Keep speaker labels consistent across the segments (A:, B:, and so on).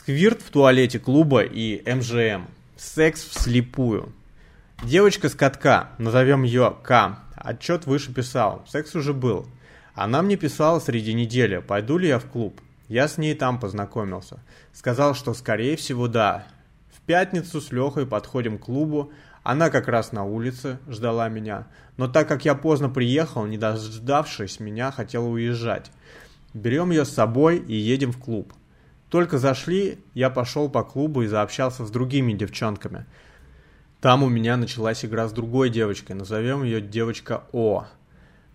A: Сквирт в туалете клуба и МЖМ. Секс вслепую. Девочка с катка, назовем ее К. Отчет выше писал. Секс уже был. Она мне писала среди недели, пойду ли я в клуб. Я с ней там познакомился. Сказал, что скорее всего да. В пятницу с Лехой подходим к клубу. Она как раз на улице ждала меня. Но так как я поздно приехал, не дождавшись меня, хотела уезжать. Берем ее с собой и едем в клуб. Только зашли, я пошел по клубу и заобщался с другими девчонками. Там у меня началась игра с другой девочкой, назовем ее девочка О.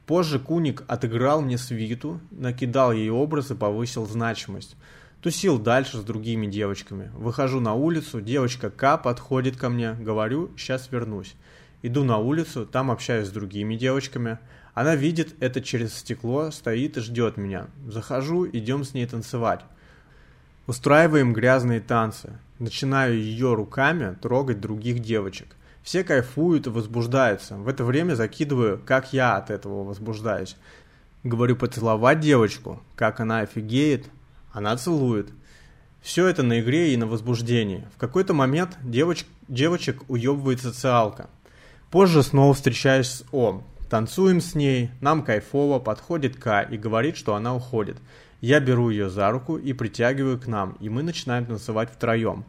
A: Позже Куник отыграл мне свиту, накидал ей образ и повысил значимость. Тусил дальше с другими девочками. Выхожу на улицу, девочка К подходит ко мне, говорю, сейчас вернусь. Иду на улицу, там общаюсь с другими девочками. Она видит это через стекло, стоит и ждет меня. Захожу, идем с ней танцевать. Устраиваем грязные танцы. Начинаю ее руками трогать других девочек. Все кайфуют и возбуждаются. В это время закидываю, как я от этого возбуждаюсь. Говорю поцеловать девочку, как она офигеет. Она целует. Все это на игре и на возбуждении. В какой-то момент девоч... девочек уебывает социалка. Позже снова встречаюсь с О. Танцуем с ней, нам кайфово, подходит К и говорит, что она уходит. Я беру ее за руку и притягиваю к нам, и мы начинаем танцевать втроем.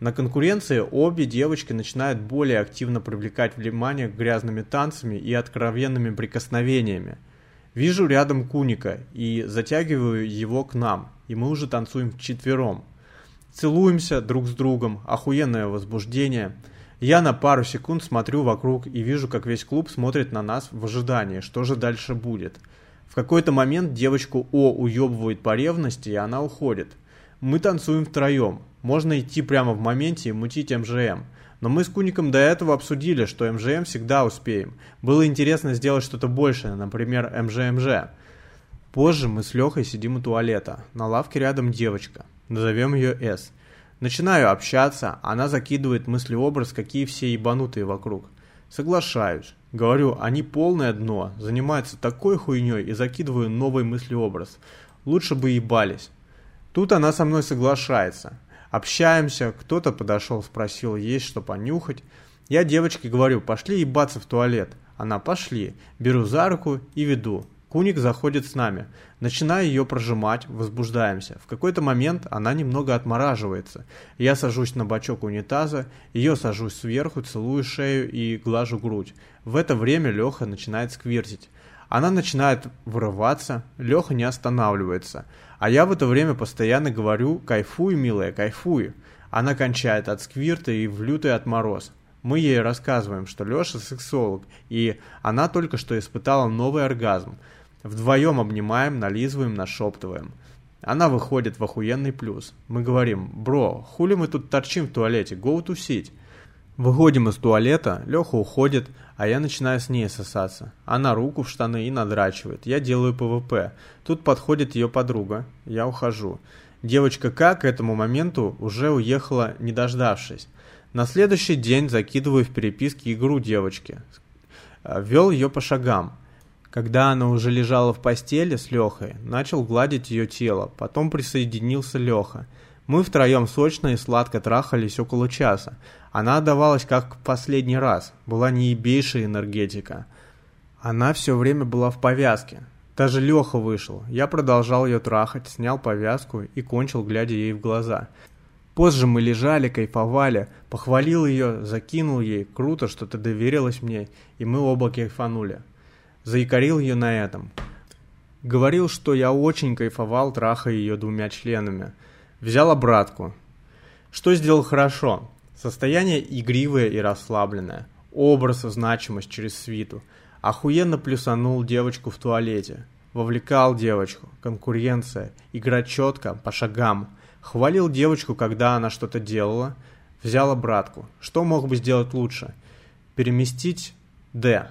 A: На конкуренции обе девочки начинают более активно привлекать внимание грязными танцами и откровенными прикосновениями. Вижу рядом Куника и затягиваю его к нам, и мы уже танцуем вчетвером. Целуемся друг с другом, охуенное возбуждение. Я на пару секунд смотрю вокруг и вижу, как весь клуб смотрит на нас в ожидании, что же дальше будет – в какой-то момент девочку О уебывает по ревности, и она уходит. Мы танцуем втроем. Можно идти прямо в моменте и мутить МЖМ. Но мы с Куником до этого обсудили, что МЖМ всегда успеем. Было интересно сделать что-то большее, например, МЖМЖ. Позже мы с Лехой сидим у туалета. На лавке рядом девочка. Назовем ее С. Начинаю общаться, она закидывает мыслеобраз, какие все ебанутые вокруг. Соглашаюсь. Говорю, они полное дно, занимаются такой хуйней и закидываю новый мыслеобраз. Лучше бы ебались. Тут она со мной соглашается. Общаемся, кто-то подошел, спросил, есть что понюхать. Я девочке говорю, пошли ебаться в туалет. Она, пошли. Беру за руку и веду. Куник заходит с нами. Начинаю ее прожимать, возбуждаемся. В какой-то момент она немного отмораживается. Я сажусь на бачок унитаза, ее сажусь сверху, целую шею и глажу грудь. В это время Леха начинает сквиртить. Она начинает вырываться, Леха не останавливается. А я в это время постоянно говорю «кайфуй, милая, кайфуй». Она кончает от сквирта и в лютый отмороз. Мы ей рассказываем, что Леша сексолог, и она только что испытала новый оргазм – Вдвоем обнимаем, нализываем, нашептываем. Она выходит в охуенный плюс. Мы говорим, бро, хули мы тут торчим в туалете, go тусить. Выходим из туалета, Леха уходит, а я начинаю с ней сосаться. Она руку в штаны и надрачивает. Я делаю ПВП. Тут подходит ее подруга. Я ухожу. Девочка К к этому моменту уже уехала, не дождавшись. На следующий день закидываю в переписке игру девочки. Вел ее по шагам. Когда она уже лежала в постели с Лехой, начал гладить ее тело, потом присоединился Леха. Мы втроем сочно и сладко трахались около часа. Она отдавалась как в последний раз, была неебейшая энергетика. Она все время была в повязке. Даже Леха вышел. Я продолжал ее трахать, снял повязку и кончил, глядя ей в глаза. Позже мы лежали, кайфовали, похвалил ее, закинул ей, круто, что ты доверилась мне, и мы оба кайфанули заикарил ее на этом. Говорил, что я очень кайфовал, трахая ее двумя членами. Взял обратку. Что сделал хорошо? Состояние игривое и расслабленное. Образ значимость через свиту. Охуенно плюсанул девочку в туалете. Вовлекал девочку. Конкуренция. Игра четко, по шагам. Хвалил девочку, когда она что-то делала. Взял обратку. Что мог бы сделать лучше? Переместить Д.